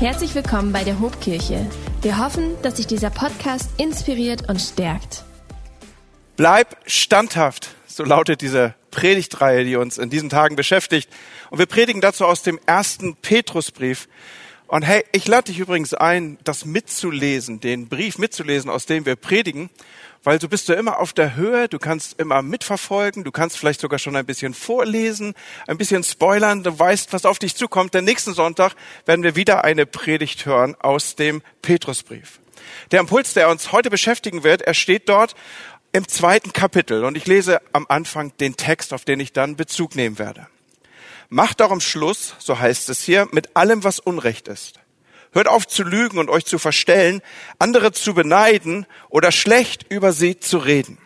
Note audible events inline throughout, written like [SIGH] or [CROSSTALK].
Herzlich willkommen bei der Hobkirche. Wir hoffen, dass sich dieser Podcast inspiriert und stärkt. Bleib standhaft, so lautet diese Predigtreihe, die uns in diesen Tagen beschäftigt. Und wir predigen dazu aus dem ersten Petrusbrief. Und hey, ich lade dich übrigens ein, das mitzulesen, den Brief mitzulesen, aus dem wir predigen weil so bist du immer auf der Höhe, du kannst immer mitverfolgen, du kannst vielleicht sogar schon ein bisschen vorlesen, ein bisschen spoilern, du weißt, was auf dich zukommt. Denn nächsten Sonntag werden wir wieder eine Predigt hören aus dem Petrusbrief. Der Impuls, der uns heute beschäftigen wird, er steht dort im zweiten Kapitel und ich lese am Anfang den Text, auf den ich dann Bezug nehmen werde. Macht darum Schluss, so heißt es hier, mit allem, was Unrecht ist Hört auf zu lügen und euch zu verstellen, andere zu beneiden oder schlecht über sie zu reden.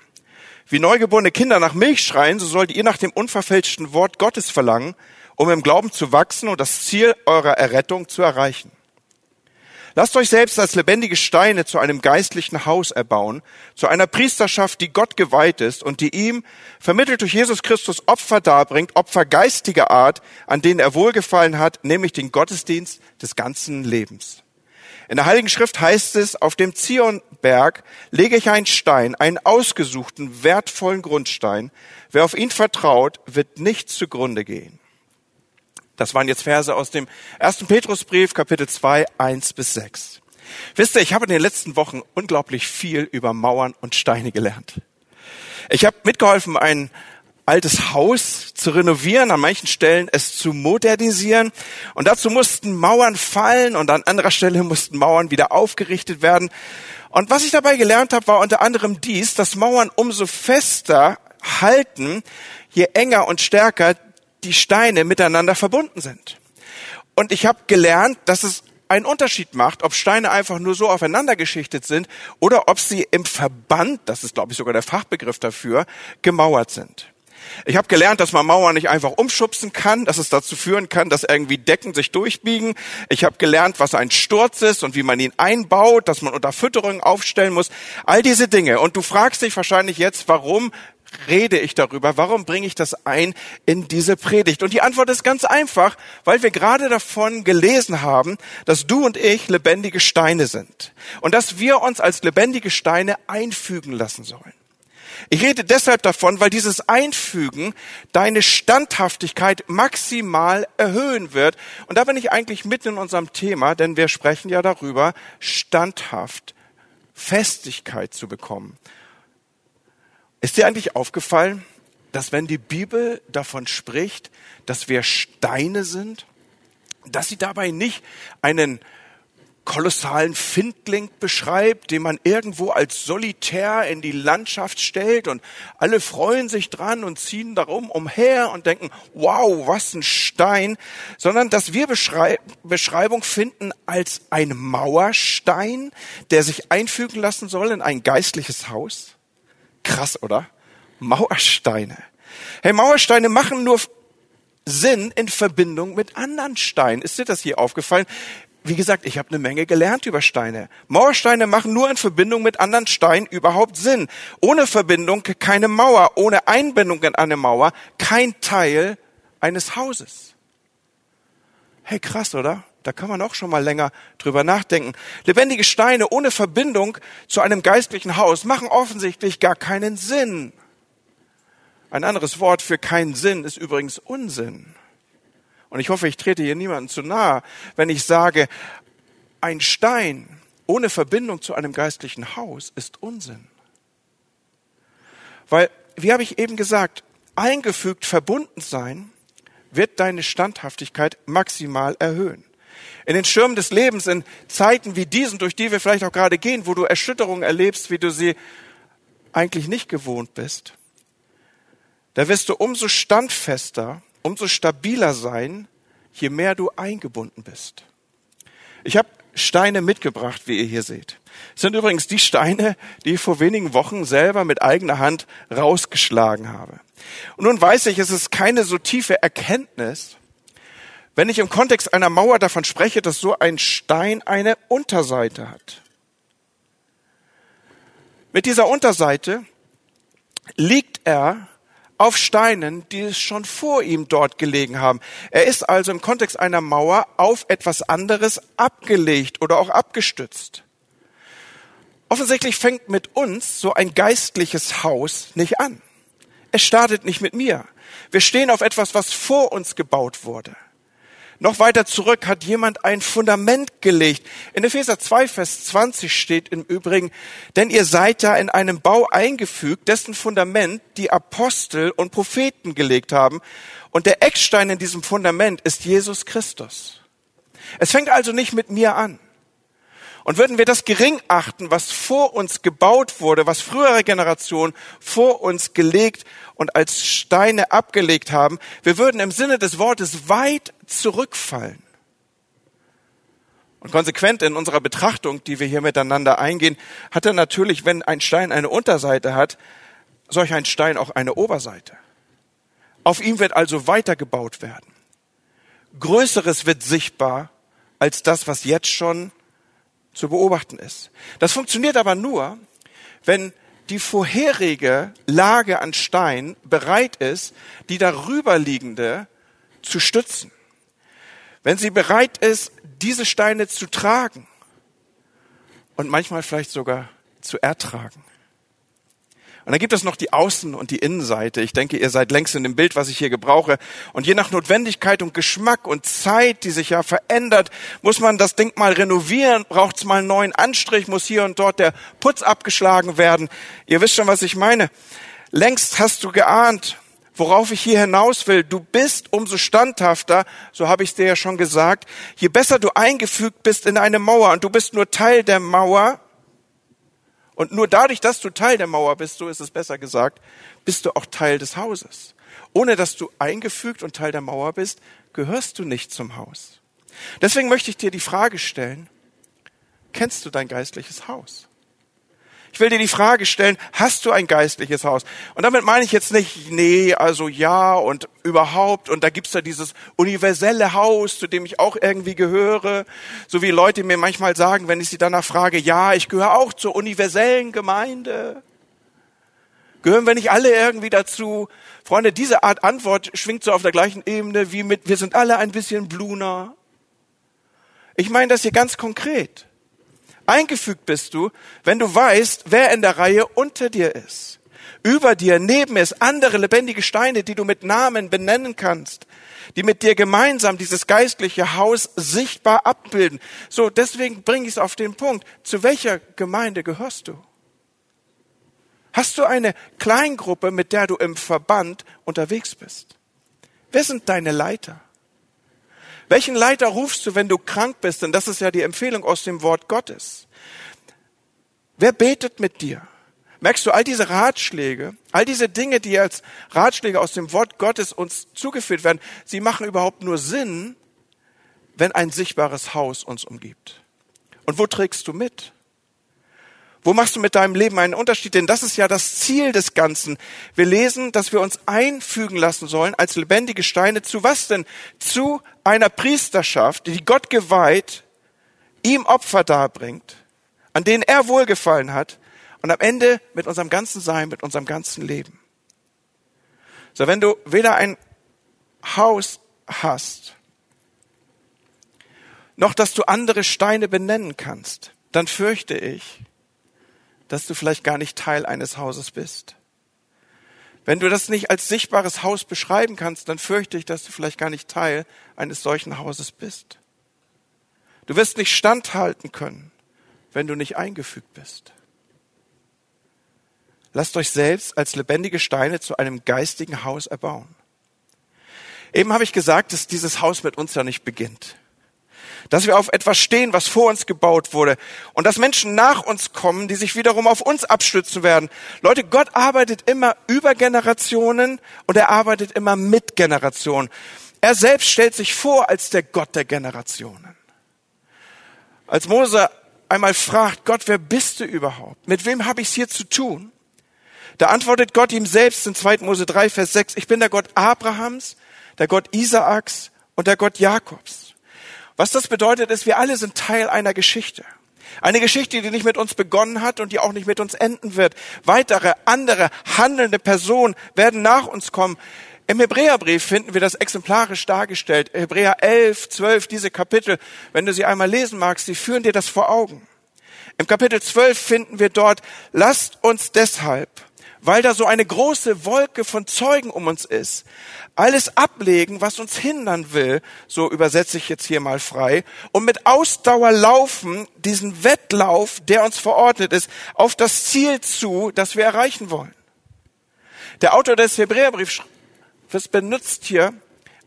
Wie neugeborene Kinder nach Milch schreien, so sollt ihr nach dem unverfälschten Wort Gottes verlangen, um im Glauben zu wachsen und das Ziel eurer Errettung zu erreichen. Lasst euch selbst als lebendige Steine zu einem geistlichen Haus erbauen, zu einer Priesterschaft, die Gott geweiht ist und die ihm, vermittelt durch Jesus Christus, Opfer darbringt, Opfer geistiger Art, an denen er wohlgefallen hat, nämlich den Gottesdienst des ganzen Lebens. In der Heiligen Schrift heißt es, auf dem Zionberg lege ich einen Stein, einen ausgesuchten, wertvollen Grundstein. Wer auf ihn vertraut, wird nicht zugrunde gehen. Das waren jetzt Verse aus dem ersten Petrusbrief, Kapitel 2, 1 bis 6. Wisst ihr, ich habe in den letzten Wochen unglaublich viel über Mauern und Steine gelernt. Ich habe mitgeholfen, ein altes Haus zu renovieren, an manchen Stellen es zu modernisieren. Und dazu mussten Mauern fallen und an anderer Stelle mussten Mauern wieder aufgerichtet werden. Und was ich dabei gelernt habe, war unter anderem dies, dass Mauern umso fester halten, je enger und stärker die Steine miteinander verbunden sind. Und ich habe gelernt, dass es einen Unterschied macht, ob Steine einfach nur so aufeinander geschichtet sind oder ob sie im Verband, das ist glaube ich sogar der Fachbegriff dafür, gemauert sind. Ich habe gelernt, dass man Mauern nicht einfach umschubsen kann, dass es dazu führen kann, dass irgendwie Decken sich durchbiegen. Ich habe gelernt, was ein Sturz ist und wie man ihn einbaut, dass man unter Fütterung aufstellen muss. All diese Dinge. Und du fragst dich wahrscheinlich jetzt, warum rede ich darüber? Warum bringe ich das ein in diese Predigt? Und die Antwort ist ganz einfach, weil wir gerade davon gelesen haben, dass du und ich lebendige Steine sind und dass wir uns als lebendige Steine einfügen lassen sollen. Ich rede deshalb davon, weil dieses Einfügen deine Standhaftigkeit maximal erhöhen wird. Und da bin ich eigentlich mitten in unserem Thema, denn wir sprechen ja darüber, standhaft Festigkeit zu bekommen. Ist dir eigentlich aufgefallen, dass wenn die Bibel davon spricht, dass wir Steine sind, dass sie dabei nicht einen kolossalen Findling beschreibt, den man irgendwo als solitär in die Landschaft stellt und alle freuen sich dran und ziehen darum umher und denken, wow, was ein Stein, sondern dass wir Beschreibung finden als ein Mauerstein, der sich einfügen lassen soll in ein geistliches Haus. Krass, oder? Mauersteine. Hey, Mauersteine machen nur Sinn in Verbindung mit anderen Steinen. Ist dir das hier aufgefallen? Wie gesagt, ich habe eine Menge gelernt über Steine. Mauersteine machen nur in Verbindung mit anderen Steinen überhaupt Sinn. Ohne Verbindung keine Mauer, ohne Einbindung in eine Mauer kein Teil eines Hauses. Hey, krass, oder? Da kann man auch schon mal länger drüber nachdenken. Lebendige Steine ohne Verbindung zu einem geistlichen Haus machen offensichtlich gar keinen Sinn. Ein anderes Wort für keinen Sinn ist übrigens Unsinn. Und ich hoffe, ich trete hier niemandem zu nahe, wenn ich sage, ein Stein ohne Verbindung zu einem geistlichen Haus ist Unsinn. Weil, wie habe ich eben gesagt, eingefügt verbunden sein wird deine Standhaftigkeit maximal erhöhen in den Stürmen des Lebens, in Zeiten wie diesen, durch die wir vielleicht auch gerade gehen, wo du Erschütterungen erlebst, wie du sie eigentlich nicht gewohnt bist, da wirst du umso standfester, umso stabiler sein, je mehr du eingebunden bist. Ich habe Steine mitgebracht, wie ihr hier seht. Das sind übrigens die Steine, die ich vor wenigen Wochen selber mit eigener Hand rausgeschlagen habe. Und nun weiß ich, es ist keine so tiefe Erkenntnis, wenn ich im Kontext einer Mauer davon spreche, dass so ein Stein eine Unterseite hat. Mit dieser Unterseite liegt er auf Steinen, die es schon vor ihm dort gelegen haben. Er ist also im Kontext einer Mauer auf etwas anderes abgelegt oder auch abgestützt. Offensichtlich fängt mit uns so ein geistliches Haus nicht an. Es startet nicht mit mir. Wir stehen auf etwas, was vor uns gebaut wurde. Noch weiter zurück hat jemand ein Fundament gelegt. In Epheser 2, Vers 20 steht im Übrigen, denn ihr seid da in einem Bau eingefügt, dessen Fundament die Apostel und Propheten gelegt haben. Und der Eckstein in diesem Fundament ist Jesus Christus. Es fängt also nicht mit mir an. Und würden wir das gering achten, was vor uns gebaut wurde, was frühere Generationen vor uns gelegt und als Steine abgelegt haben, wir würden im Sinne des Wortes weit zurückfallen. Und konsequent in unserer Betrachtung, die wir hier miteinander eingehen, hat er natürlich, wenn ein Stein eine Unterseite hat, solch ein Stein auch eine Oberseite. Auf ihm wird also weitergebaut werden. Größeres wird sichtbar als das, was jetzt schon zu beobachten ist. Das funktioniert aber nur, wenn die vorherige Lage an Stein bereit ist, die darüberliegende zu stützen. Wenn sie bereit ist, diese Steine zu tragen und manchmal vielleicht sogar zu ertragen. Und dann gibt es noch die Außen- und die Innenseite. Ich denke, ihr seid längst in dem Bild, was ich hier gebrauche. Und je nach Notwendigkeit und Geschmack und Zeit, die sich ja verändert, muss man das Ding mal renovieren, braucht es mal einen neuen Anstrich, muss hier und dort der Putz abgeschlagen werden. Ihr wisst schon, was ich meine. Längst hast du geahnt, worauf ich hier hinaus will. Du bist umso standhafter, so habe ich es dir ja schon gesagt, je besser du eingefügt bist in eine Mauer und du bist nur Teil der Mauer, und nur dadurch, dass du Teil der Mauer bist, so ist es besser gesagt, bist du auch Teil des Hauses. Ohne dass du eingefügt und Teil der Mauer bist, gehörst du nicht zum Haus. Deswegen möchte ich dir die Frage stellen, kennst du dein geistliches Haus? Ich will dir die Frage stellen, hast du ein geistliches Haus? Und damit meine ich jetzt nicht, nee, also ja und überhaupt. Und da gibt's ja dieses universelle Haus, zu dem ich auch irgendwie gehöre. So wie Leute mir manchmal sagen, wenn ich sie danach frage, ja, ich gehöre auch zur universellen Gemeinde. Gehören wir nicht alle irgendwie dazu? Freunde, diese Art Antwort schwingt so auf der gleichen Ebene wie mit, wir sind alle ein bisschen Bluner. Ich meine das hier ganz konkret. Eingefügt bist du, wenn du weißt, wer in der Reihe unter dir ist. Über dir, neben es andere lebendige Steine, die du mit Namen benennen kannst, die mit dir gemeinsam dieses geistliche Haus sichtbar abbilden. So, deswegen bringe ich es auf den Punkt. Zu welcher Gemeinde gehörst du? Hast du eine Kleingruppe, mit der du im Verband unterwegs bist? Wer sind deine Leiter? Welchen Leiter rufst du, wenn du krank bist? Denn das ist ja die Empfehlung aus dem Wort Gottes. Wer betet mit dir? Merkst du, all diese Ratschläge, all diese Dinge, die als Ratschläge aus dem Wort Gottes uns zugeführt werden, sie machen überhaupt nur Sinn, wenn ein sichtbares Haus uns umgibt. Und wo trägst du mit? Wo machst du mit deinem Leben einen Unterschied? Denn das ist ja das Ziel des Ganzen. Wir lesen, dass wir uns einfügen lassen sollen als lebendige Steine. Zu was denn? Zu einer Priesterschaft, die Gott geweiht, ihm Opfer darbringt, an denen er wohlgefallen hat und am Ende mit unserem ganzen Sein, mit unserem ganzen Leben. So, wenn du weder ein Haus hast, noch dass du andere Steine benennen kannst, dann fürchte ich, dass du vielleicht gar nicht Teil eines Hauses bist. Wenn du das nicht als sichtbares Haus beschreiben kannst, dann fürchte ich, dass du vielleicht gar nicht Teil eines solchen Hauses bist. Du wirst nicht standhalten können, wenn du nicht eingefügt bist. Lasst euch selbst als lebendige Steine zu einem geistigen Haus erbauen. Eben habe ich gesagt, dass dieses Haus mit uns ja nicht beginnt dass wir auf etwas stehen, was vor uns gebaut wurde und dass Menschen nach uns kommen, die sich wiederum auf uns abstützen werden. Leute, Gott arbeitet immer über Generationen und er arbeitet immer mit Generationen. Er selbst stellt sich vor als der Gott der Generationen. Als Mose einmal fragt, Gott, wer bist du überhaupt? Mit wem habe ich es hier zu tun? Da antwortet Gott ihm selbst in 2. Mose 3, Vers 6, ich bin der Gott Abrahams, der Gott Isaaks und der Gott Jakobs. Was das bedeutet, ist, wir alle sind Teil einer Geschichte. Eine Geschichte, die nicht mit uns begonnen hat und die auch nicht mit uns enden wird. Weitere, andere, handelnde Personen werden nach uns kommen. Im Hebräerbrief finden wir das exemplarisch dargestellt. Hebräer 11, 12, diese Kapitel, wenn du sie einmal lesen magst, die führen dir das vor Augen. Im Kapitel 12 finden wir dort, lasst uns deshalb, weil da so eine große Wolke von Zeugen um uns ist, alles ablegen, was uns hindern will, so übersetze ich jetzt hier mal frei, und mit Ausdauer laufen, diesen Wettlauf, der uns verordnet ist, auf das Ziel zu, das wir erreichen wollen. Der Autor des Hebräerbriefs benutzt hier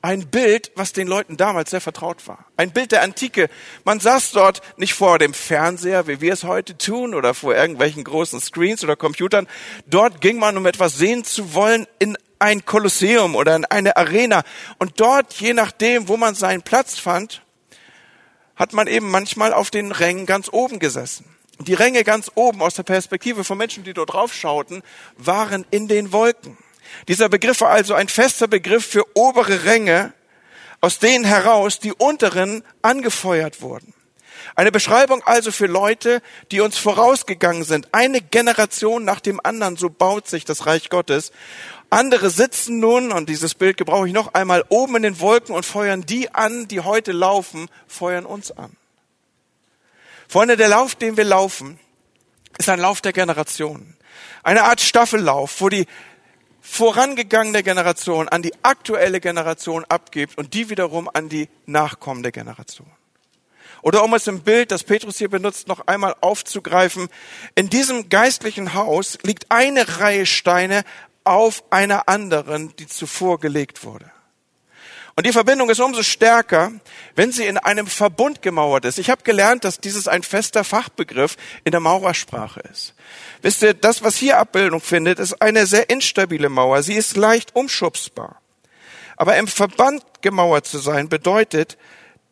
ein Bild, was den Leuten damals sehr vertraut war. Ein Bild der Antike. Man saß dort nicht vor dem Fernseher, wie wir es heute tun, oder vor irgendwelchen großen Screens oder Computern. Dort ging man, um etwas sehen zu wollen, in ein Kolosseum oder in eine Arena. Und dort, je nachdem, wo man seinen Platz fand, hat man eben manchmal auf den Rängen ganz oben gesessen. Die Ränge ganz oben aus der Perspektive von Menschen, die dort drauf schauten, waren in den Wolken. Dieser Begriff war also ein fester Begriff für obere Ränge, aus denen heraus die unteren angefeuert wurden. Eine Beschreibung also für Leute, die uns vorausgegangen sind. Eine Generation nach dem anderen, so baut sich das Reich Gottes. Andere sitzen nun, und dieses Bild gebrauche ich noch einmal, oben in den Wolken und feuern die an, die heute laufen, feuern uns an. Freunde, der Lauf, den wir laufen, ist ein Lauf der Generationen. Eine Art Staffellauf, wo die vorangegangene Generation an die aktuelle Generation abgibt und die wiederum an die nachkommende Generation. Oder um es im Bild, das Petrus hier benutzt, noch einmal aufzugreifen, in diesem geistlichen Haus liegt eine Reihe Steine auf einer anderen, die zuvor gelegt wurde. Und die Verbindung ist umso stärker, wenn sie in einem Verbund gemauert ist. Ich habe gelernt, dass dieses ein fester Fachbegriff in der Maurersprache ist. Wisst ihr, das, was hier Abbildung findet, ist eine sehr instabile Mauer. Sie ist leicht umschubsbar. Aber im Verband gemauert zu sein bedeutet,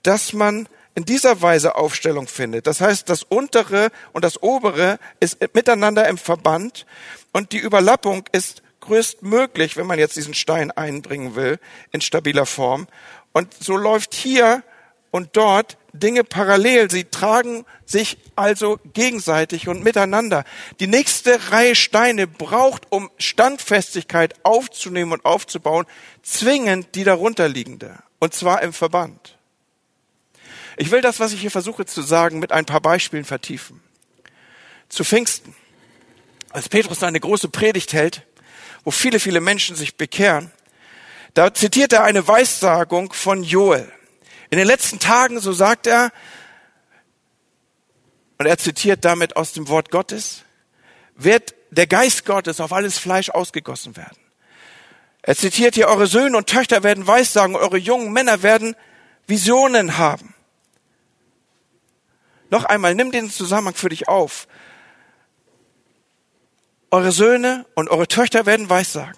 dass man in dieser Weise Aufstellung findet. Das heißt, das untere und das obere ist miteinander im Verband und die Überlappung ist größtmöglich, wenn man jetzt diesen Stein einbringen will, in stabiler Form. Und so läuft hier und dort Dinge parallel. Sie tragen sich also gegenseitig und miteinander. Die nächste Reihe Steine braucht, um Standfestigkeit aufzunehmen und aufzubauen, zwingend die darunterliegende. Und zwar im Verband. Ich will das, was ich hier versuche zu sagen, mit ein paar Beispielen vertiefen. Zu Pfingsten, als Petrus eine große Predigt hält, wo viele, viele Menschen sich bekehren, da zitiert er eine Weissagung von Joel. In den letzten Tagen, so sagt er, und er zitiert damit aus dem Wort Gottes, wird der Geist Gottes auf alles Fleisch ausgegossen werden. Er zitiert hier, eure Söhne und Töchter werden Weissagen, eure jungen Männer werden Visionen haben. Noch einmal, nimm den Zusammenhang für dich auf. Eure Söhne und eure Töchter werden Weissagen.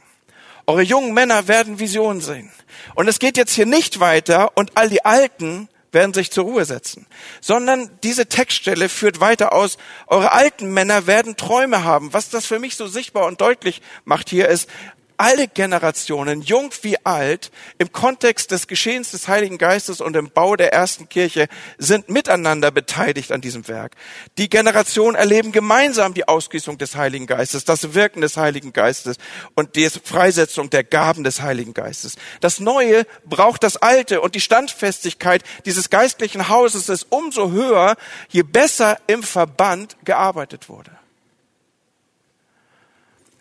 Eure jungen Männer werden Visionen sehen. Und es geht jetzt hier nicht weiter und all die Alten werden sich zur Ruhe setzen, sondern diese Textstelle führt weiter aus, eure alten Männer werden Träume haben. Was das für mich so sichtbar und deutlich macht hier ist, alle Generationen, jung wie alt, im Kontext des Geschehens des Heiligen Geistes und im Bau der ersten Kirche sind miteinander beteiligt an diesem Werk. Die Generationen erleben gemeinsam die Ausgießung des Heiligen Geistes, das Wirken des Heiligen Geistes und die Freisetzung der Gaben des Heiligen Geistes. Das Neue braucht das Alte und die Standfestigkeit dieses geistlichen Hauses ist umso höher, je besser im Verband gearbeitet wurde.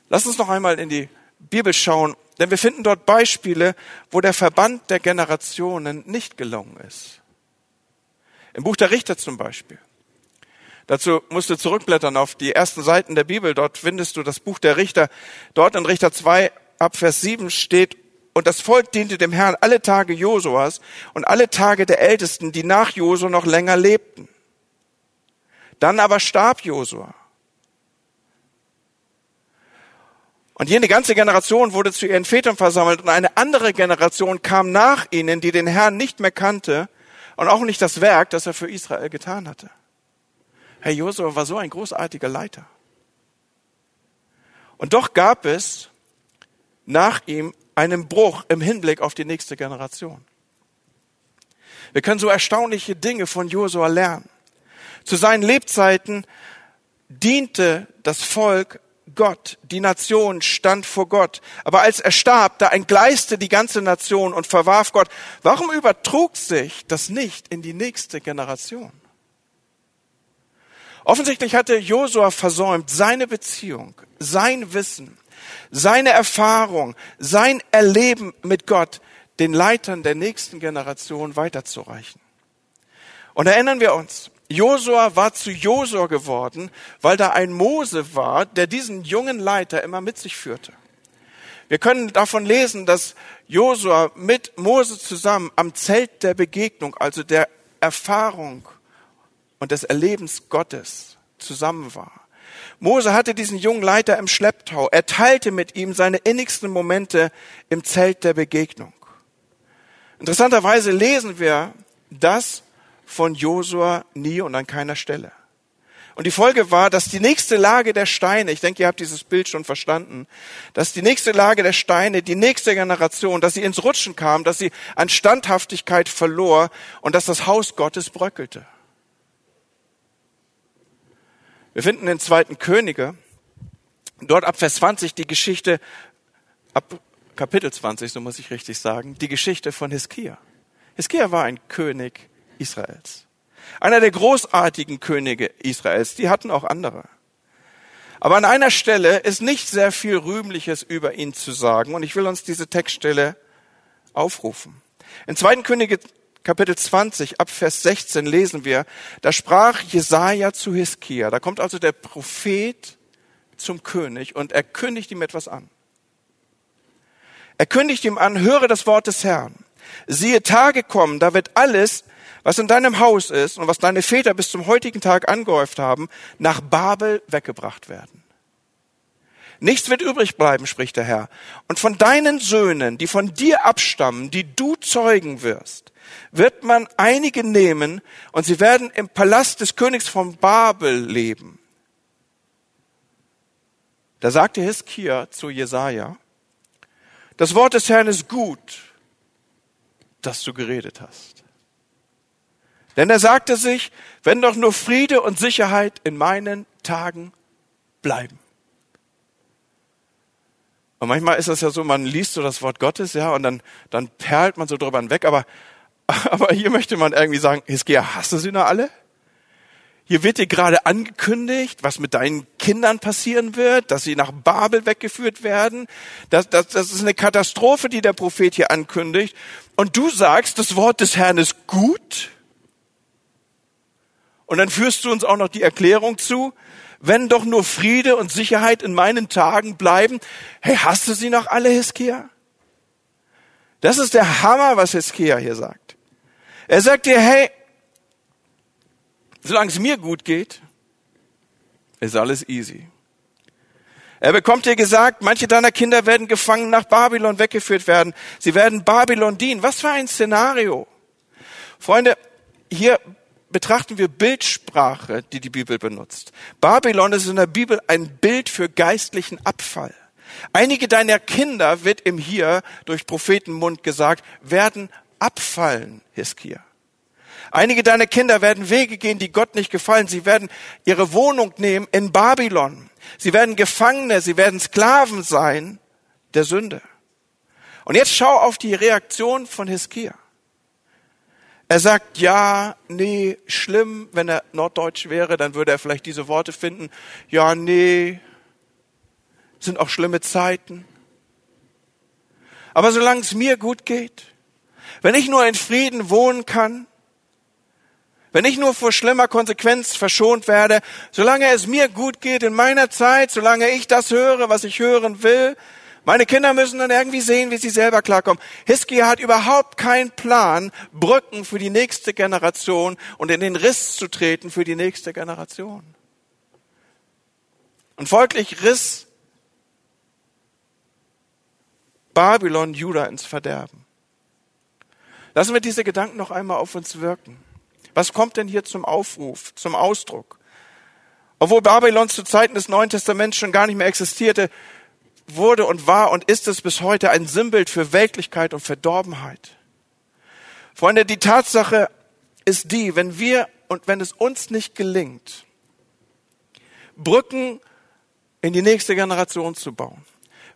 Lass uns noch einmal in die Bibel schauen, denn wir finden dort Beispiele, wo der Verband der Generationen nicht gelungen ist. Im Buch der Richter zum Beispiel. Dazu musst du zurückblättern auf die ersten Seiten der Bibel. Dort findest du das Buch der Richter. Dort in Richter 2 ab Vers 7 steht, und das Volk diente dem Herrn alle Tage Josuas und alle Tage der Ältesten, die nach Josua noch länger lebten. Dann aber starb Josua. Und jene ganze Generation wurde zu ihren Vätern versammelt und eine andere Generation kam nach ihnen, die den Herrn nicht mehr kannte und auch nicht das Werk, das er für Israel getan hatte. Herr Josua war so ein großartiger Leiter. Und doch gab es nach ihm einen Bruch im Hinblick auf die nächste Generation. Wir können so erstaunliche Dinge von Josua lernen. Zu seinen Lebzeiten diente das Volk Gott. Die Nation stand vor Gott. Aber als er starb, da entgleiste die ganze Nation und verwarf Gott. Warum übertrug sich das nicht in die nächste Generation? Offensichtlich hatte Josua versäumt, seine Beziehung, sein Wissen, seine Erfahrung, sein Erleben mit Gott den Leitern der nächsten Generation weiterzureichen. Und erinnern wir uns, Josua war zu Josua geworden, weil da ein Mose war, der diesen jungen Leiter immer mit sich führte. Wir können davon lesen, dass Josua mit Mose zusammen am Zelt der Begegnung, also der Erfahrung und des Erlebens Gottes zusammen war. Mose hatte diesen jungen Leiter im Schlepptau. Er teilte mit ihm seine innigsten Momente im Zelt der Begegnung. Interessanterweise lesen wir das von Josua nie und an keiner Stelle. Und die Folge war, dass die nächste Lage der Steine, ich denke, ihr habt dieses Bild schon verstanden, dass die nächste Lage der Steine, die nächste Generation, dass sie ins Rutschen kam, dass sie an Standhaftigkeit verlor und dass das Haus Gottes bröckelte. Wir finden in zweiten Könige, dort ab Vers 20 die Geschichte, ab Kapitel 20, so muss ich richtig sagen, die Geschichte von Hiskia. Hiskia war ein König Israels. Einer der großartigen Könige Israels, die hatten auch andere. Aber an einer Stelle ist nicht sehr viel Rühmliches über ihn zu sagen und ich will uns diese Textstelle aufrufen. In 2. Könige Kapitel 20 ab Vers 16 lesen wir, da sprach Jesaja zu Hiskia. Da kommt also der Prophet zum König und er kündigt ihm etwas an. Er kündigt ihm an, höre das Wort des Herrn. Siehe, Tage kommen, da wird alles, was in deinem Haus ist und was deine Väter bis zum heutigen Tag angehäuft haben, nach Babel weggebracht werden. Nichts wird übrig bleiben, spricht der Herr. Und von deinen Söhnen, die von dir abstammen, die du zeugen wirst, wird man einige nehmen und sie werden im Palast des Königs von Babel leben. Da sagte Hiskia zu Jesaja, das Wort des Herrn ist gut, dass du geredet hast. Denn er sagte sich, wenn doch nur Friede und Sicherheit in meinen Tagen bleiben. Und manchmal ist das ja so, man liest so das Wort Gottes, ja, und dann, dann perlt man so drüber hinweg, aber, [LAUGHS] aber hier möchte man irgendwie sagen, Hiskia, hast du sie noch alle? Hier wird dir gerade angekündigt, was mit deinen Kindern passieren wird, dass sie nach Babel weggeführt werden. Das, das, das ist eine Katastrophe, die der Prophet hier ankündigt. Und du sagst, das Wort des Herrn ist gut? Und dann führst du uns auch noch die Erklärung zu, wenn doch nur Friede und Sicherheit in meinen Tagen bleiben. Hey, hast du sie noch alle, Hiskia? Das ist der Hammer, was Hiskia hier sagt. Er sagt dir, hey, solange es mir gut geht, ist alles easy. Er bekommt dir gesagt, manche deiner Kinder werden gefangen nach Babylon weggeführt werden. Sie werden Babylon dienen. Was für ein Szenario. Freunde, hier betrachten wir Bildsprache, die die Bibel benutzt. Babylon ist in der Bibel ein Bild für geistlichen Abfall. Einige deiner Kinder, wird im Hier durch Prophetenmund gesagt, werden abfallen, Hiskia. Einige deiner Kinder werden Wege gehen, die Gott nicht gefallen. Sie werden ihre Wohnung nehmen in Babylon. Sie werden Gefangene, sie werden Sklaven sein der Sünde. Und jetzt schau auf die Reaktion von Hiskia. Er sagt, ja, nee, schlimm, wenn er norddeutsch wäre, dann würde er vielleicht diese Worte finden. Ja, nee, sind auch schlimme Zeiten. Aber solange es mir gut geht, wenn ich nur in Frieden wohnen kann, wenn ich nur vor schlimmer Konsequenz verschont werde, solange es mir gut geht in meiner Zeit, solange ich das höre, was ich hören will, meine Kinder müssen dann irgendwie sehen, wie sie selber klarkommen. Hiskia hat überhaupt keinen Plan, Brücken für die nächste Generation und in den Riss zu treten für die nächste Generation. Und folglich riss Babylon Juda ins Verderben. Lassen wir diese Gedanken noch einmal auf uns wirken. Was kommt denn hier zum Aufruf, zum Ausdruck? Obwohl Babylon zu Zeiten des Neuen Testaments schon gar nicht mehr existierte, wurde und war und ist es bis heute ein Sinnbild für Weltlichkeit und Verdorbenheit. Freunde, die Tatsache ist die, wenn wir und wenn es uns nicht gelingt, Brücken in die nächste Generation zu bauen,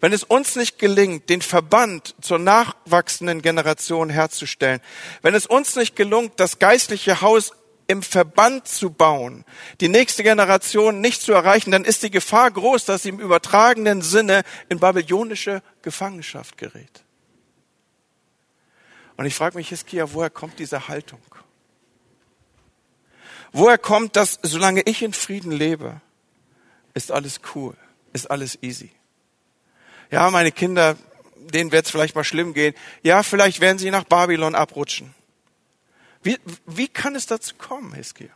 wenn es uns nicht gelingt, den Verband zur nachwachsenden Generation herzustellen, wenn es uns nicht gelungt, das geistliche Haus im Verband zu bauen, die nächste Generation nicht zu erreichen, dann ist die Gefahr groß, dass sie im übertragenen Sinne in babylonische Gefangenschaft gerät. Und ich frage mich, Hiskia, woher kommt diese Haltung? Woher kommt das, solange ich in Frieden lebe, ist alles cool, ist alles easy? Ja, meine Kinder, denen wird es vielleicht mal schlimm gehen. Ja, vielleicht werden sie nach Babylon abrutschen. Wie, wie kann es dazu kommen, Hiskia?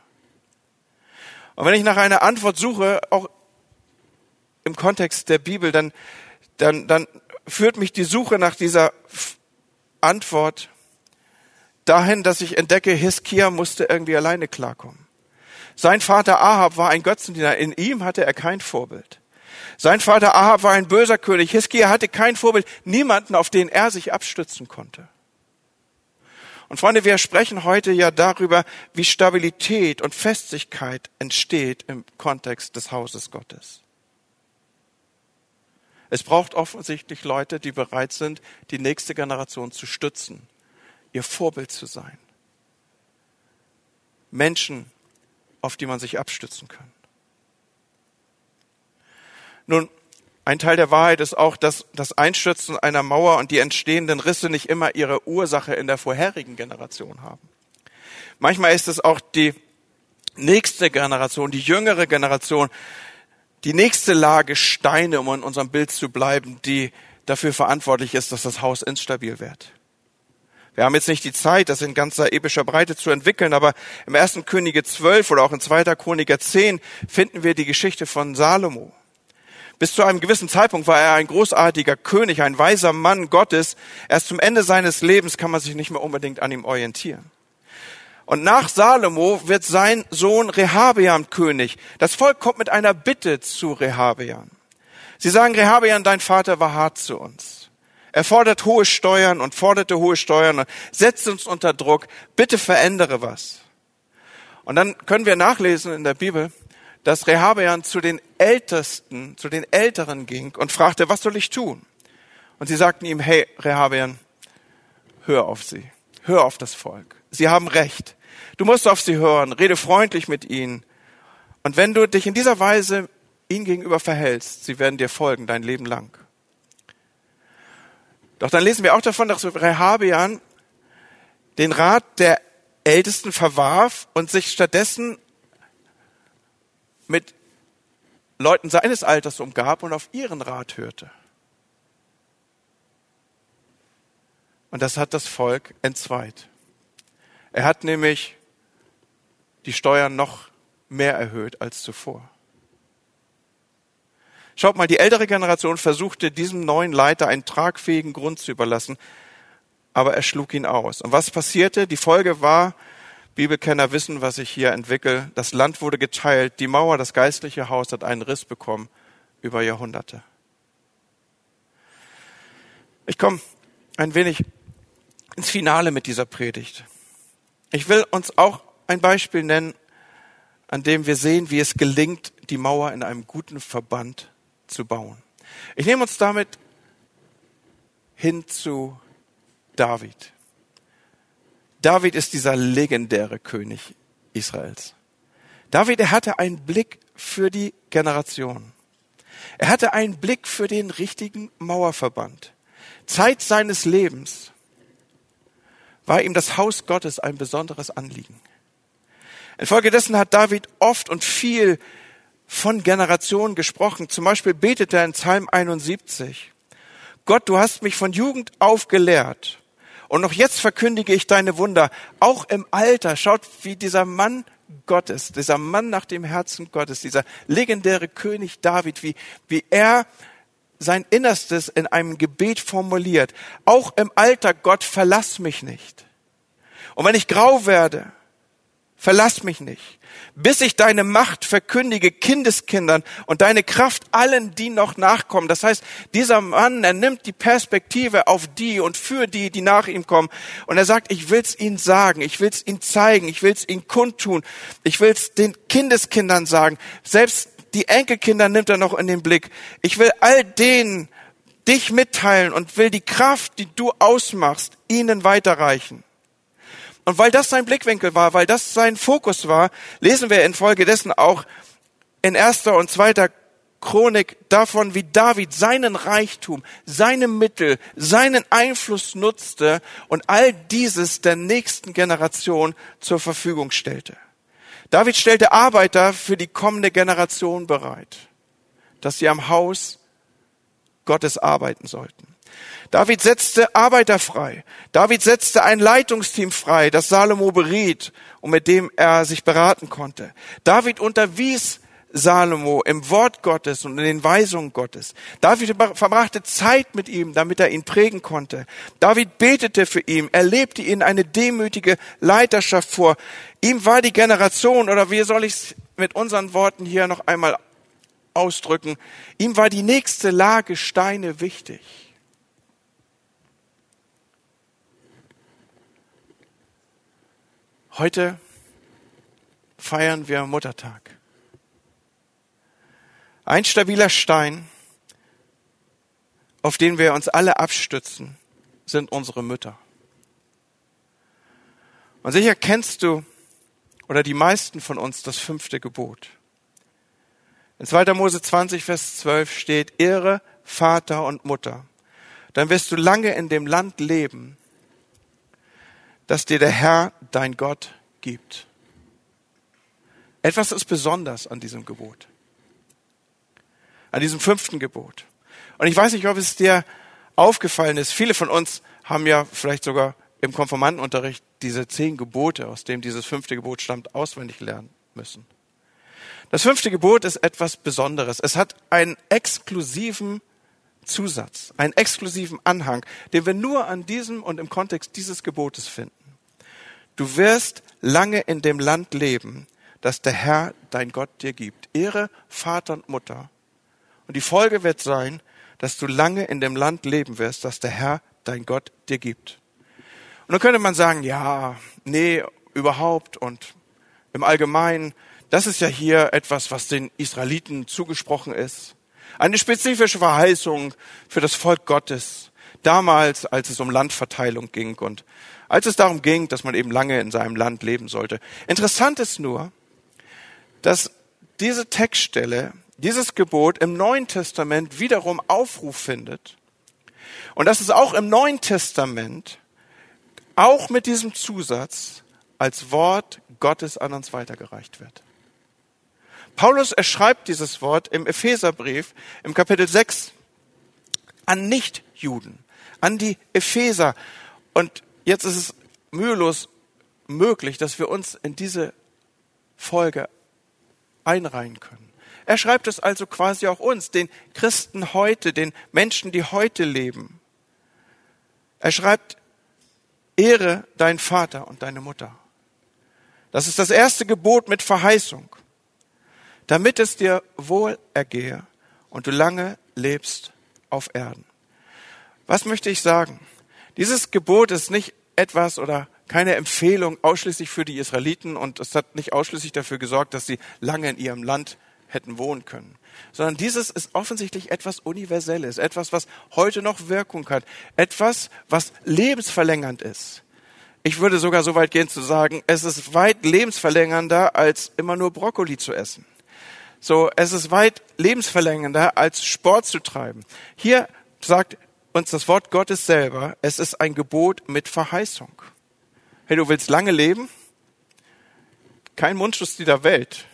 Und wenn ich nach einer Antwort suche, auch im Kontext der Bibel, dann, dann, dann führt mich die Suche nach dieser Antwort dahin, dass ich entdecke, Hiskia musste irgendwie alleine klarkommen. Sein Vater Ahab war ein Götzendiener. In ihm hatte er kein Vorbild. Sein Vater Ahab war ein böser König. Hiskia hatte kein Vorbild, niemanden, auf den er sich abstützen konnte. Und Freunde, wir sprechen heute ja darüber, wie Stabilität und Festigkeit entsteht im Kontext des Hauses Gottes. Es braucht offensichtlich Leute, die bereit sind, die nächste Generation zu stützen, ihr Vorbild zu sein. Menschen, auf die man sich abstützen kann. Nun, ein Teil der Wahrheit ist auch, dass das Einstürzen einer Mauer und die entstehenden Risse nicht immer ihre Ursache in der vorherigen Generation haben. Manchmal ist es auch die nächste Generation, die jüngere Generation, die nächste Lage Steine, um in unserem Bild zu bleiben, die dafür verantwortlich ist, dass das Haus instabil wird. Wir haben jetzt nicht die Zeit, das in ganzer epischer Breite zu entwickeln, aber im ersten Könige 12 oder auch in zweiter Chroniker 10 finden wir die Geschichte von Salomo. Bis zu einem gewissen Zeitpunkt war er ein großartiger König, ein weiser Mann Gottes. Erst zum Ende seines Lebens kann man sich nicht mehr unbedingt an ihm orientieren. Und nach Salomo wird sein Sohn Rehabeam König. Das Volk kommt mit einer Bitte zu Rehabeam. Sie sagen, Rehabeam, dein Vater war hart zu uns. Er fordert hohe Steuern und forderte hohe Steuern und setzt uns unter Druck. Bitte verändere was. Und dann können wir nachlesen in der Bibel, dass Rehabean zu den Ältesten, zu den Älteren ging und fragte, was soll ich tun? Und sie sagten ihm, hey, Rehabean, hör auf sie, hör auf das Volk. Sie haben Recht. Du musst auf sie hören, rede freundlich mit ihnen. Und wenn du dich in dieser Weise ihnen gegenüber verhältst, sie werden dir folgen dein Leben lang. Doch dann lesen wir auch davon, dass Rehabean den Rat der Ältesten verwarf und sich stattdessen mit Leuten seines Alters umgab und auf ihren Rat hörte. Und das hat das Volk entzweit. Er hat nämlich die Steuern noch mehr erhöht als zuvor. Schaut mal, die ältere Generation versuchte diesem neuen Leiter einen tragfähigen Grund zu überlassen, aber er schlug ihn aus. Und was passierte? Die Folge war, Bibelkenner wissen, was ich hier entwickle. Das Land wurde geteilt. Die Mauer, das geistliche Haus hat einen Riss bekommen über Jahrhunderte. Ich komme ein wenig ins Finale mit dieser Predigt. Ich will uns auch ein Beispiel nennen, an dem wir sehen, wie es gelingt, die Mauer in einem guten Verband zu bauen. Ich nehme uns damit hin zu David. David ist dieser legendäre König Israels. David, er hatte einen Blick für die Generation. Er hatte einen Blick für den richtigen Mauerverband. Zeit seines Lebens war ihm das Haus Gottes ein besonderes Anliegen. Infolgedessen hat David oft und viel von Generationen gesprochen. Zum Beispiel betet er in Psalm 71. Gott, du hast mich von Jugend auf gelehrt und noch jetzt verkündige ich deine Wunder, auch im Alter. Schaut, wie dieser Mann Gottes, dieser Mann nach dem Herzen Gottes, dieser legendäre König David, wie, wie er sein Innerstes in einem Gebet formuliert. Auch im Alter, Gott, verlass mich nicht. Und wenn ich grau werde, verlass mich nicht, bis ich deine Macht verkündige Kindeskindern und deine Kraft allen, die noch nachkommen. Das heißt, dieser Mann, er nimmt die Perspektive auf die und für die, die nach ihm kommen. Und er sagt, ich will's ihnen sagen, ich will's ihnen zeigen, ich will's ihnen kundtun, ich will's den Kindeskindern sagen. Selbst die Enkelkinder nimmt er noch in den Blick. Ich will all denen dich mitteilen und will die Kraft, die du ausmachst, ihnen weiterreichen. Und weil das sein Blickwinkel war, weil das sein Fokus war, lesen wir infolgedessen auch in erster und zweiter Chronik davon, wie David seinen Reichtum, seine Mittel, seinen Einfluss nutzte und all dieses der nächsten Generation zur Verfügung stellte. David stellte Arbeiter für die kommende Generation bereit, dass sie am Haus Gottes arbeiten sollten. David setzte Arbeiter frei. David setzte ein Leitungsteam frei, das Salomo beriet und mit dem er sich beraten konnte. David unterwies Salomo im Wort Gottes und in den Weisungen Gottes. David verbrachte Zeit mit ihm, damit er ihn prägen konnte. David betete für ihn, er lebte ihn eine demütige Leiterschaft vor. Ihm war die Generation, oder wie soll ich es mit unseren Worten hier noch einmal ausdrücken, ihm war die nächste Lage Steine wichtig. Heute feiern wir Muttertag. Ein stabiler Stein, auf den wir uns alle abstützen, sind unsere Mütter. Und sicher kennst du oder die meisten von uns das fünfte Gebot. In 2. Mose 20, Vers 12 steht, Ehre Vater und Mutter. Dann wirst du lange in dem Land leben, das dir der Herr, dein Gott, gibt. Etwas ist besonders an diesem Gebot. An diesem fünften Gebot. Und ich weiß nicht, ob es dir aufgefallen ist. Viele von uns haben ja vielleicht sogar im Konformantenunterricht diese zehn Gebote, aus dem dieses fünfte Gebot stammt, auswendig lernen müssen. Das fünfte Gebot ist etwas Besonderes. Es hat einen exklusiven Zusatz, einen exklusiven Anhang, den wir nur an diesem und im Kontext dieses Gebotes finden. Du wirst lange in dem Land leben, das der Herr, dein Gott, dir gibt. Ehre Vater und Mutter. Und die Folge wird sein, dass du lange in dem Land leben wirst, das der Herr, dein Gott, dir gibt. Und dann könnte man sagen, ja, nee, überhaupt und im Allgemeinen, das ist ja hier etwas, was den Israeliten zugesprochen ist. Eine spezifische Verheißung für das Volk Gottes. Damals, als es um Landverteilung ging und als es darum ging, dass man eben lange in seinem Land leben sollte. Interessant ist nur, dass diese Textstelle, dieses Gebot im Neuen Testament wiederum Aufruf findet. Und dass es auch im Neuen Testament, auch mit diesem Zusatz, als Wort Gottes an uns weitergereicht wird. Paulus erschreibt dieses Wort im Epheserbrief im Kapitel 6 an Nichtjuden, an die Epheser. Und jetzt ist es mühelos möglich, dass wir uns in diese Folge einreihen können. Er schreibt es also quasi auch uns, den Christen heute, den Menschen, die heute leben. Er schreibt, Ehre dein Vater und deine Mutter. Das ist das erste Gebot mit Verheißung, damit es dir wohl ergehe und du lange lebst auf Erden. Was möchte ich sagen? Dieses Gebot ist nicht etwas oder keine Empfehlung ausschließlich für die Israeliten und es hat nicht ausschließlich dafür gesorgt, dass sie lange in ihrem Land hätten wohnen können, sondern dieses ist offensichtlich etwas Universelles, etwas, was heute noch Wirkung hat, etwas, was lebensverlängernd ist. Ich würde sogar so weit gehen zu sagen, es ist weit lebensverlängernder, als immer nur Brokkoli zu essen. So, es ist weit lebensverlängernder, als Sport zu treiben. Hier sagt uns das Wort Gottes selber, es ist ein Gebot mit Verheißung. Hey, du willst lange leben? Kein Mundschutz dieser Welt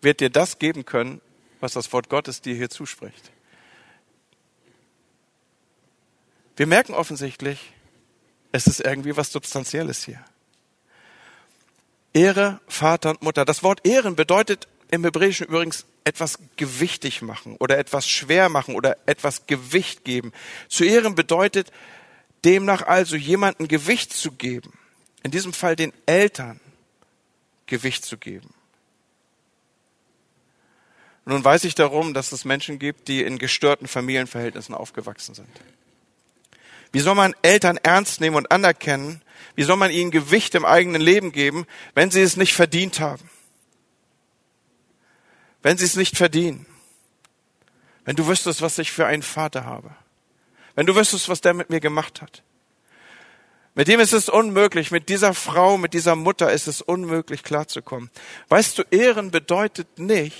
wird dir das geben können, was das Wort Gottes dir hier zuspricht. Wir merken offensichtlich, es ist irgendwie was Substanzielles hier. Ehre Vater und Mutter. Das Wort Ehren bedeutet im Hebräischen übrigens etwas gewichtig machen oder etwas schwer machen oder etwas Gewicht geben. Zu ehren bedeutet demnach also jemanden Gewicht zu geben. In diesem Fall den Eltern, Gewicht zu geben. Nun weiß ich darum, dass es Menschen gibt, die in gestörten Familienverhältnissen aufgewachsen sind. Wie soll man Eltern ernst nehmen und anerkennen? Wie soll man ihnen Gewicht im eigenen Leben geben, wenn sie es nicht verdient haben? Wenn sie es nicht verdienen? Wenn du wüsstest, was ich für einen Vater habe? Wenn du wüsstest, was der mit mir gemacht hat? Mit dem ist es unmöglich, mit dieser Frau, mit dieser Mutter ist es unmöglich klarzukommen. Weißt du, Ehren bedeutet nicht,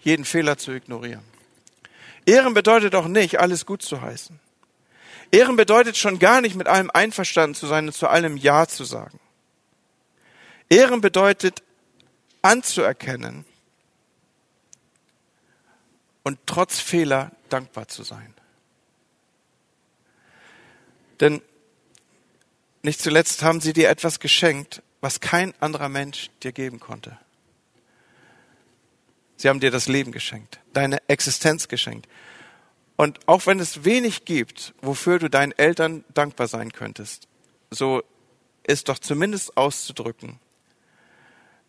jeden Fehler zu ignorieren. Ehren bedeutet auch nicht, alles gut zu heißen. Ehren bedeutet schon gar nicht, mit allem einverstanden zu sein und zu allem Ja zu sagen. Ehren bedeutet anzuerkennen und trotz Fehler dankbar zu sein. Denn nicht zuletzt haben sie dir etwas geschenkt, was kein anderer Mensch dir geben konnte. Sie haben dir das Leben geschenkt, deine Existenz geschenkt. Und auch wenn es wenig gibt, wofür du deinen Eltern dankbar sein könntest, so ist doch zumindest auszudrücken,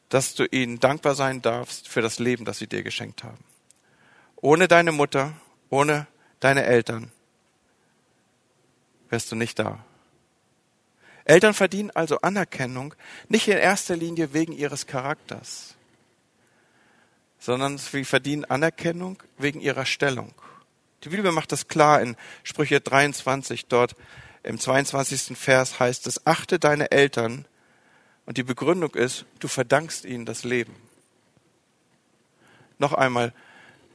dass du ihnen dankbar sein darfst für das Leben, das sie dir geschenkt haben. Ohne deine Mutter, ohne deine Eltern wärst du nicht da. Eltern verdienen also Anerkennung nicht in erster Linie wegen ihres Charakters, sondern sie verdienen Anerkennung wegen ihrer Stellung. Die Bibel macht das klar in Sprüche 23, dort im 22. Vers heißt es, achte deine Eltern und die Begründung ist, du verdankst ihnen das Leben. Noch einmal,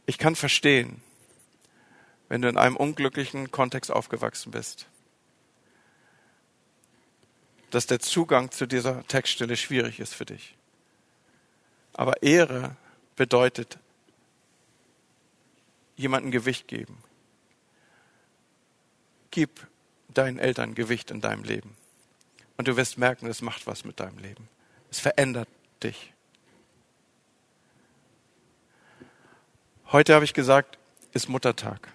ich kann verstehen, wenn du in einem unglücklichen Kontext aufgewachsen bist dass der Zugang zu dieser Textstelle schwierig ist für dich. Aber Ehre bedeutet jemandem Gewicht geben. Gib deinen Eltern Gewicht in deinem Leben. Und du wirst merken, es macht was mit deinem Leben. Es verändert dich. Heute habe ich gesagt, ist Muttertag.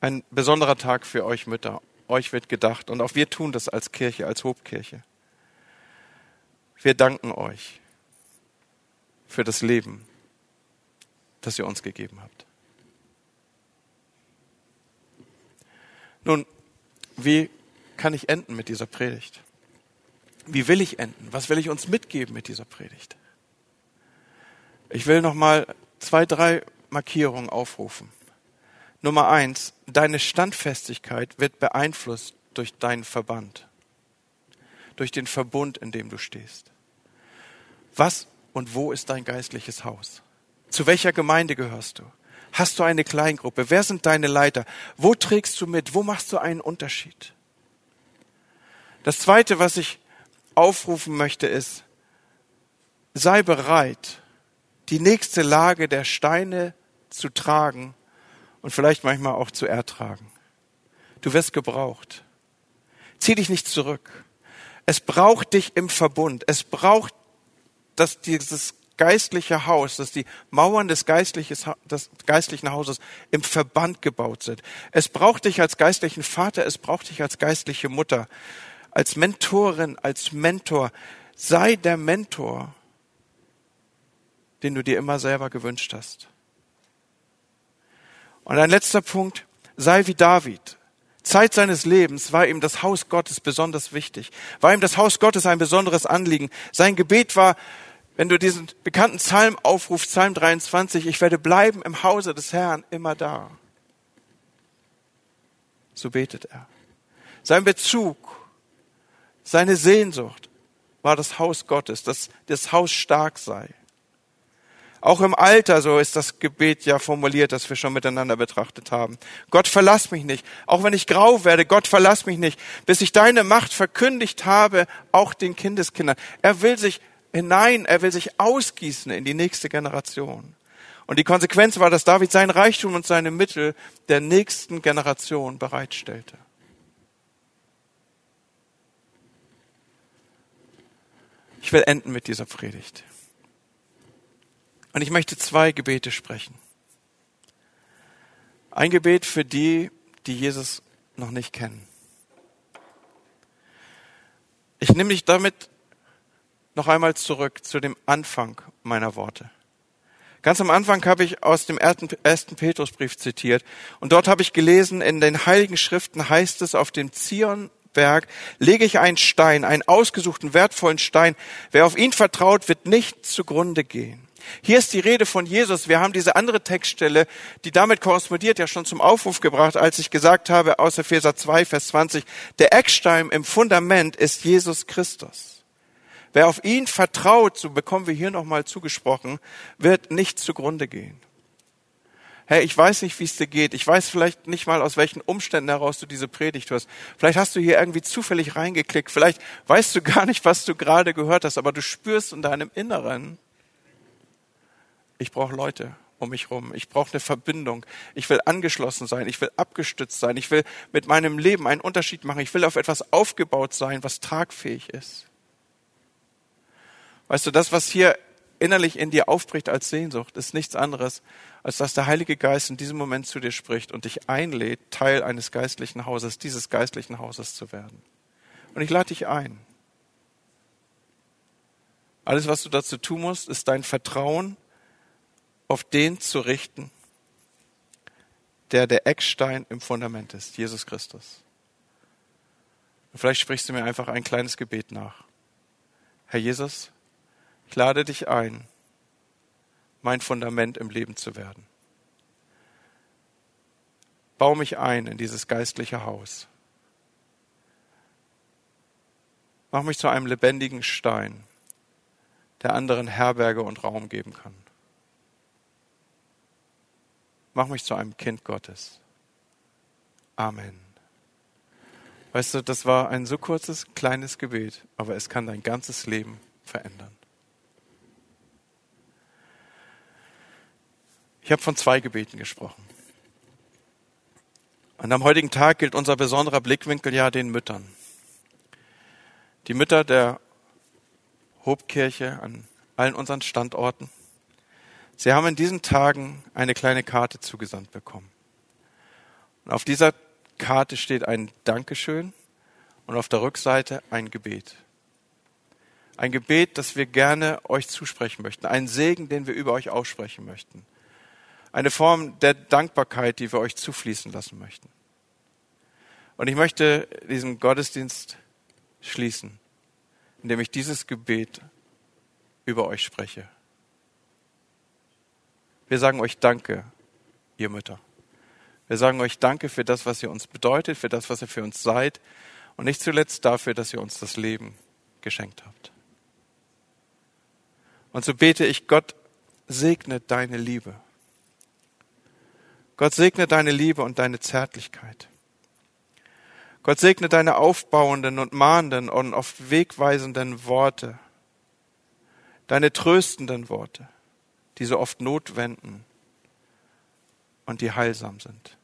Ein besonderer Tag für euch Mütter euch wird gedacht. Und auch wir tun das als Kirche, als Hobkirche. Wir danken euch für das Leben, das ihr uns gegeben habt. Nun, wie kann ich enden mit dieser Predigt? Wie will ich enden? Was will ich uns mitgeben mit dieser Predigt? Ich will noch mal zwei, drei Markierungen aufrufen. Nummer eins, deine Standfestigkeit wird beeinflusst durch deinen Verband, durch den Verbund, in dem du stehst. Was und wo ist dein geistliches Haus? Zu welcher Gemeinde gehörst du? Hast du eine Kleingruppe? Wer sind deine Leiter? Wo trägst du mit? Wo machst du einen Unterschied? Das Zweite, was ich aufrufen möchte, ist, sei bereit, die nächste Lage der Steine zu tragen, und vielleicht manchmal auch zu ertragen. Du wirst gebraucht. Zieh dich nicht zurück. Es braucht dich im Verbund. Es braucht, dass dieses geistliche Haus, dass die Mauern des, des geistlichen Hauses im Verband gebaut sind. Es braucht dich als geistlichen Vater, es braucht dich als geistliche Mutter, als Mentorin, als Mentor. Sei der Mentor, den du dir immer selber gewünscht hast. Und ein letzter Punkt, sei wie David. Zeit seines Lebens war ihm das Haus Gottes besonders wichtig, war ihm das Haus Gottes ein besonderes Anliegen. Sein Gebet war, wenn du diesen bekannten Psalm aufrufst, Psalm 23, ich werde bleiben im Hause des Herrn immer da. So betet er. Sein Bezug, seine Sehnsucht war das Haus Gottes, dass das Haus stark sei. Auch im Alter, so ist das Gebet ja formuliert, das wir schon miteinander betrachtet haben. Gott verlass mich nicht. Auch wenn ich grau werde, Gott verlass mich nicht, bis ich deine Macht verkündigt habe, auch den Kindeskindern. Er will sich hinein, er will sich ausgießen in die nächste Generation. Und die Konsequenz war, dass David sein Reichtum und seine Mittel der nächsten Generation bereitstellte. Ich will enden mit dieser Predigt. Und ich möchte zwei Gebete sprechen. Ein Gebet für die, die Jesus noch nicht kennen. Ich nehme dich damit noch einmal zurück zu dem Anfang meiner Worte. Ganz am Anfang habe ich aus dem ersten Petrusbrief zitiert und dort habe ich gelesen, in den heiligen Schriften heißt es, auf dem Zionberg lege ich einen Stein, einen ausgesuchten, wertvollen Stein. Wer auf ihn vertraut, wird nicht zugrunde gehen. Hier ist die Rede von Jesus. Wir haben diese andere Textstelle, die damit korrespondiert, ja schon zum Aufruf gebracht, als ich gesagt habe, aus Epheser 2, Vers 20, der Eckstein im Fundament ist Jesus Christus. Wer auf ihn vertraut, so bekommen wir hier nochmal zugesprochen, wird nicht zugrunde gehen. Hey, ich weiß nicht, wie es dir geht. Ich weiß vielleicht nicht mal, aus welchen Umständen heraus du diese Predigt hörst. Vielleicht hast du hier irgendwie zufällig reingeklickt. Vielleicht weißt du gar nicht, was du gerade gehört hast, aber du spürst in deinem Inneren, ich brauche Leute um mich rum. Ich brauche eine Verbindung. Ich will angeschlossen sein. Ich will abgestützt sein. Ich will mit meinem Leben einen Unterschied machen. Ich will auf etwas aufgebaut sein, was tragfähig ist. Weißt du, das, was hier innerlich in dir aufbricht als Sehnsucht, ist nichts anderes, als dass der Heilige Geist in diesem Moment zu dir spricht und dich einlädt, Teil eines geistlichen Hauses, dieses geistlichen Hauses zu werden. Und ich lade dich ein. Alles, was du dazu tun musst, ist dein Vertrauen auf den zu richten, der der Eckstein im Fundament ist, Jesus Christus. Und vielleicht sprichst du mir einfach ein kleines Gebet nach. Herr Jesus, ich lade dich ein, mein Fundament im Leben zu werden. Bau mich ein in dieses geistliche Haus. Mach mich zu einem lebendigen Stein, der anderen Herberge und Raum geben kann. Mach mich zu einem Kind Gottes. Amen. Weißt du, das war ein so kurzes, kleines Gebet, aber es kann dein ganzes Leben verändern. Ich habe von zwei Gebeten gesprochen. Und am heutigen Tag gilt unser besonderer Blickwinkel ja den Müttern. Die Mütter der Hobkirche an allen unseren Standorten. Sie haben in diesen Tagen eine kleine Karte zugesandt bekommen. Und auf dieser Karte steht ein Dankeschön und auf der Rückseite ein Gebet. Ein Gebet, das wir gerne euch zusprechen möchten. Ein Segen, den wir über euch aussprechen möchten. Eine Form der Dankbarkeit, die wir euch zufließen lassen möchten. Und ich möchte diesen Gottesdienst schließen, indem ich dieses Gebet über euch spreche. Wir sagen euch Danke, ihr Mütter. Wir sagen euch Danke für das, was ihr uns bedeutet, für das, was ihr für uns seid und nicht zuletzt dafür, dass ihr uns das Leben geschenkt habt. Und so bete ich, Gott segne deine Liebe. Gott segne deine Liebe und deine Zärtlichkeit. Gott segne deine aufbauenden und mahnenden und oft wegweisenden Worte, deine tröstenden Worte, die so oft notwenden und die heilsam sind.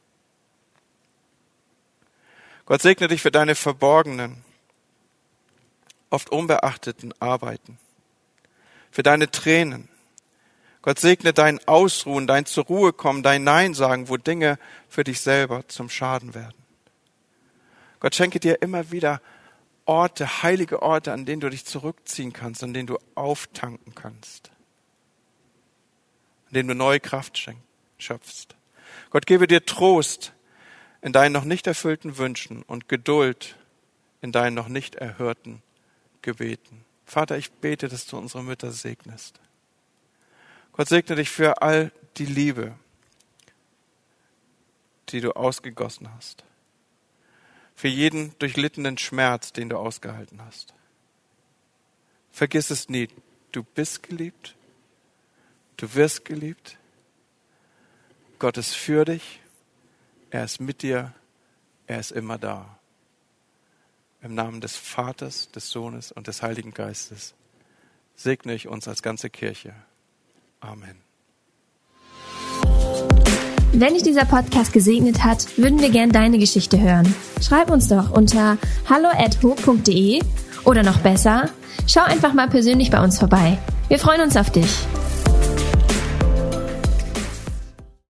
Gott segne dich für deine verborgenen, oft unbeachteten Arbeiten, für deine Tränen, Gott segne dein Ausruhen, dein zur Ruhe kommen, dein Nein sagen, wo Dinge für dich selber zum Schaden werden. Gott schenke dir immer wieder Orte, heilige Orte, an denen du dich zurückziehen kannst, an denen du auftanken kannst, denen du neue Kraft schöpfst. Gott gebe dir Trost in deinen noch nicht erfüllten Wünschen und Geduld in deinen noch nicht erhörten Gebeten. Vater, ich bete, dass du unsere Mütter segnest. Gott segne dich für all die Liebe, die du ausgegossen hast. Für jeden durchlittenen Schmerz, den du ausgehalten hast. Vergiss es nie, du bist geliebt, du wirst geliebt. Gott ist für dich, er ist mit dir, er ist immer da. Im Namen des Vaters, des Sohnes und des Heiligen Geistes segne ich uns als ganze Kirche. Amen. Wenn dich dieser Podcast gesegnet hat, würden wir gern deine Geschichte hören. Schreib uns doch unter hallo@ho.de oder noch besser, schau einfach mal persönlich bei uns vorbei. Wir freuen uns auf dich.